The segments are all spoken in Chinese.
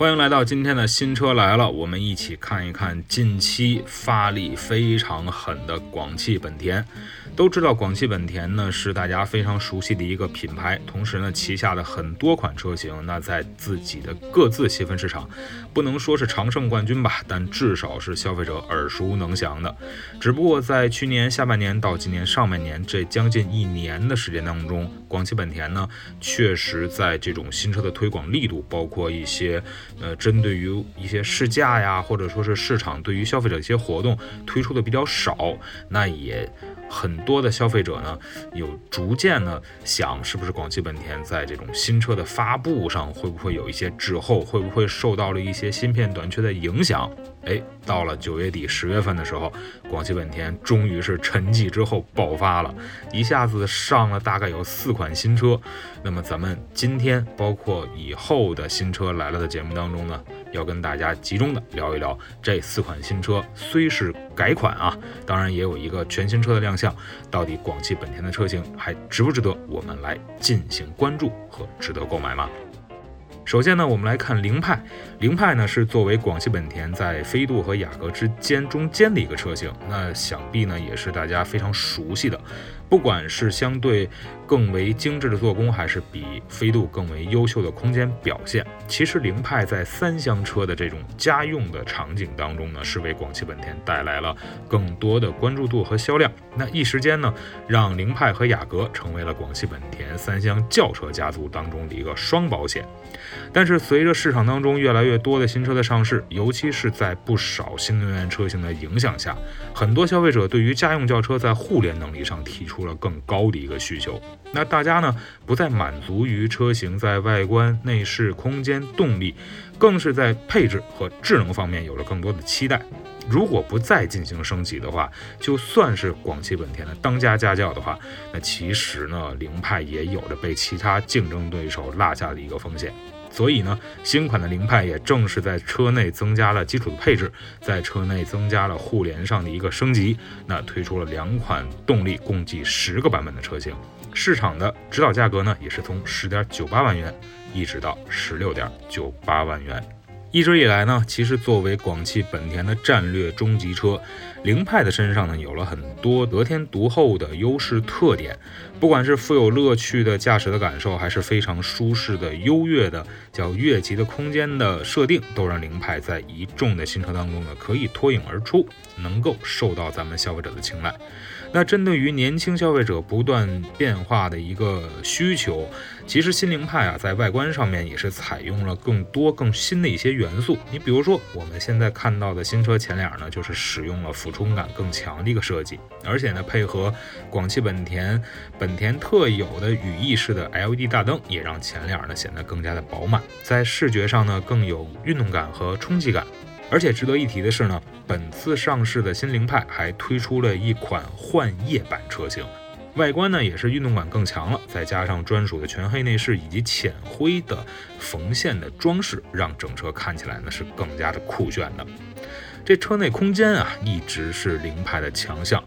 欢迎来到今天的新车来了，我们一起看一看近期发力非常狠的广汽本田。都知道广汽本田呢是大家非常熟悉的一个品牌，同时呢旗下的很多款车型，那在自己的各自细分市场，不能说是常胜冠军吧，但至少是消费者耳熟能详的。只不过在去年下半年到今年上半年这将近一年的时间当中，广汽本田呢确实在这种新车的推广力度，包括一些呃针对于一些试驾呀，或者说是市场对于消费者一些活动推出的比较少，那也。很多的消费者呢，有逐渐呢想，是不是广汽本田在这种新车的发布上会不会有一些滞后，会不会受到了一些芯片短缺的影响？哎，到了九月底十月份的时候，广汽本田终于是沉寂之后爆发了，一下子上了大概有四款新车。那么咱们今天包括以后的新车来了的节目当中呢？要跟大家集中的聊一聊这四款新车，虽是改款啊，当然也有一个全新车的亮相，到底广汽本田的车型还值不值得我们来进行关注和值得购买吗？首先呢，我们来看凌派。凌派呢是作为广汽本田在飞度和雅阁之间中间的一个车型，那想必呢也是大家非常熟悉的。不管是相对更为精致的做工，还是比飞度更为优秀的空间表现，其实凌派在三厢车的这种家用的场景当中呢，是为广汽本田带来了更多的关注度和销量。那一时间呢，让凌派和雅阁成为了广汽本田三厢轿车家族当中的一个双保险。但是随着市场当中越来越多的新车的上市，尤其是在不少新能源车型的影响下，很多消费者对于家用轿车在互联能力上提出出了更高的一个需求。那大家呢不再满足于车型在外观、内饰、空间、动力，更是在配置和智能方面有了更多的期待。如果不再进行升级的话，就算是广汽本田的当家家轿的话，那其实呢，凌派也有着被其他竞争对手落下的一个风险。所以呢，新款的凌派也正是在车内增加了基础的配置，在车内增加了互联上的一个升级，那推出了两款动力共计十个版本的车型，市场的指导价格呢也是从十点九八万元一直到十六点九八万元。一直以来呢，其实作为广汽本田的战略中级车，凌派的身上呢有了很多得天独厚的优势特点，不管是富有乐趣的驾驶的感受，还是非常舒适的优越的叫越级的空间的设定，都让凌派在一众的新车当中呢可以脱颖而出，能够受到咱们消费者的青睐。那针对于年轻消费者不断变化的一个需求，其实新凌派啊，在外观上面也是采用了更多更新的一些元素。你比如说，我们现在看到的新车前脸呢，就是使用了俯冲感更强的一个设计，而且呢，配合广汽本田本田特有的羽翼式的 LED 大灯，也让前脸呢显得更加的饱满，在视觉上呢更有运动感和冲击感。而且值得一提的是呢，本次上市的新凌派还推出了一款幻夜版车型，外观呢也是运动感更强了，再加上专属的全黑内饰以及浅灰的缝线的装饰，让整车看起来呢是更加的酷炫的。这车内空间啊，一直是凌派的强项。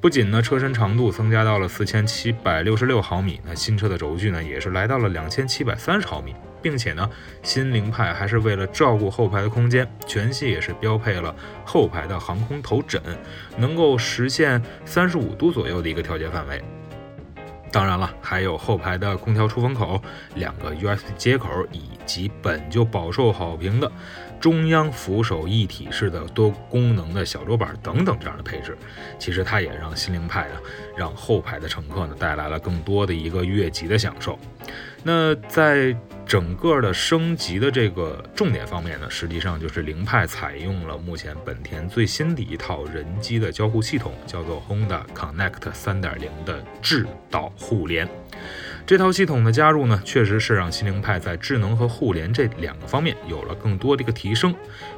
不仅呢，车身长度增加到了四千七百六十六毫米，那新车的轴距呢，也是来到了两千七百三十毫米，并且呢，新凌派还是为了照顾后排的空间，全系也是标配了后排的航空头枕，能够实现三十五度左右的一个调节范围。当然了，还有后排的空调出风口、两个 USB 接口，以及本就饱受好评的中央扶手一体式的多功能的小桌板等等这样的配置。其实它也让新凌派啊，让后排的乘客呢带来了更多的一个越级的享受。那在整个的升级的这个重点方面呢，实际上就是凌派采用了目前本田最新的一套人机的交互系统，叫做 Honda Connect 3.0的智导互联。这套系统的加入呢，确实是让新凌派在智能和互联这两个方面有了更多的一个提升。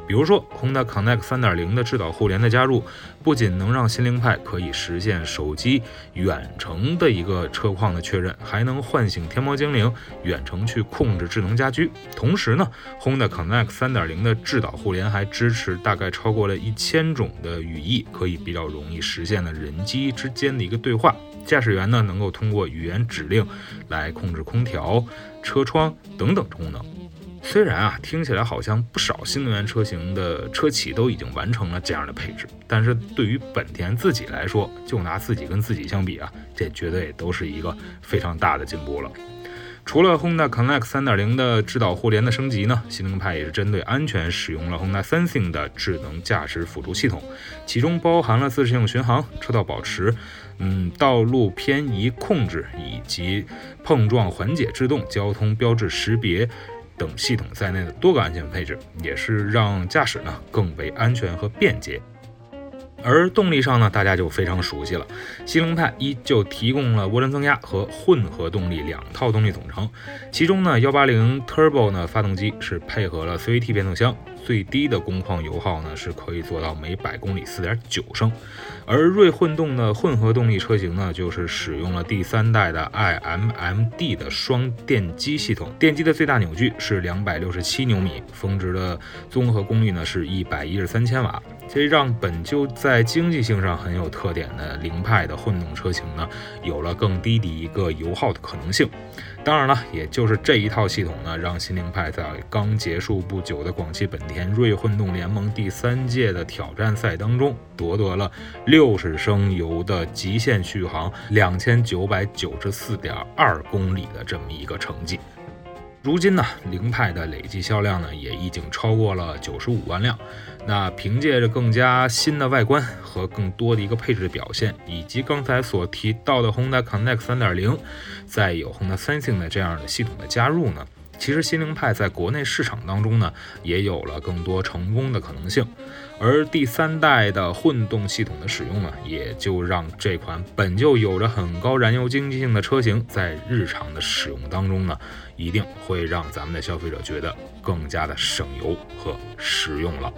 比如说，Honda Connect 3.0的智导互联的加入，不仅能让新凌派可以实现手机远程的一个车况的确认，还能唤醒天猫精灵远程去控制智能家居。同时呢，Honda Connect 3.0的智导互联还支持大概超过了一千种的语义，可以比较容易实现了人机之间的一个对话。驾驶员呢，能够通过语言指令来控制空调、车窗等等功能。虽然啊，听起来好像不少新能源车型的车企都已经完成了这样的配置，但是对于本田自己来说，就拿自己跟自己相比啊，这绝对都是一个非常大的进步了。除了 Honda Connect 3.0的智导互联的升级呢，新能派也是针对安全使用了 Honda Sensing 的智能驾驶辅助系统，其中包含了自适应巡航、车道保持、嗯道路偏移控制以及碰撞缓解制动、交通标志识别等系统在内的多个安全配置，也是让驾驶呢更为安全和便捷。而动力上呢，大家就非常熟悉了。新凌派依旧提供了涡轮增压和混合动力两套动力总成，其中呢，幺八零 Turbo 呢发动机是配合了 CVT 变速箱，最低的工况油耗呢是可以做到每百公里四点九升。而锐混动的混合动力车型呢，就是使用了第三代的 iMMD 的双电机系统，电机的最大扭矩是两百六十七牛米，峰值的综合功率呢是一百一十三千瓦。这让本就在经济性上很有特点的凌派的混动车型呢，有了更低的一个油耗的可能性。当然了，也就是这一套系统呢，让新凌派在刚结束不久的广汽本田锐混动联盟第三届的挑战赛当中，夺得了六十升油的极限续航两千九百九十四点二公里的这么一个成绩。如今呢，凌派的累计销量呢也已经超过了九十五万辆。那凭借着更加新的外观和更多的一个配置表现，以及刚才所提到的 Honda Connect 3.0，再有 Honda Sensing 的这样的系统的加入呢，其实新凌派在国内市场当中呢也有了更多成功的可能性。而第三代的混动系统的使用呢，也就让这款本就有着很高燃油经济性的车型，在日常的使用当中呢，一定会让咱们的消费者觉得更加的省油和实用了。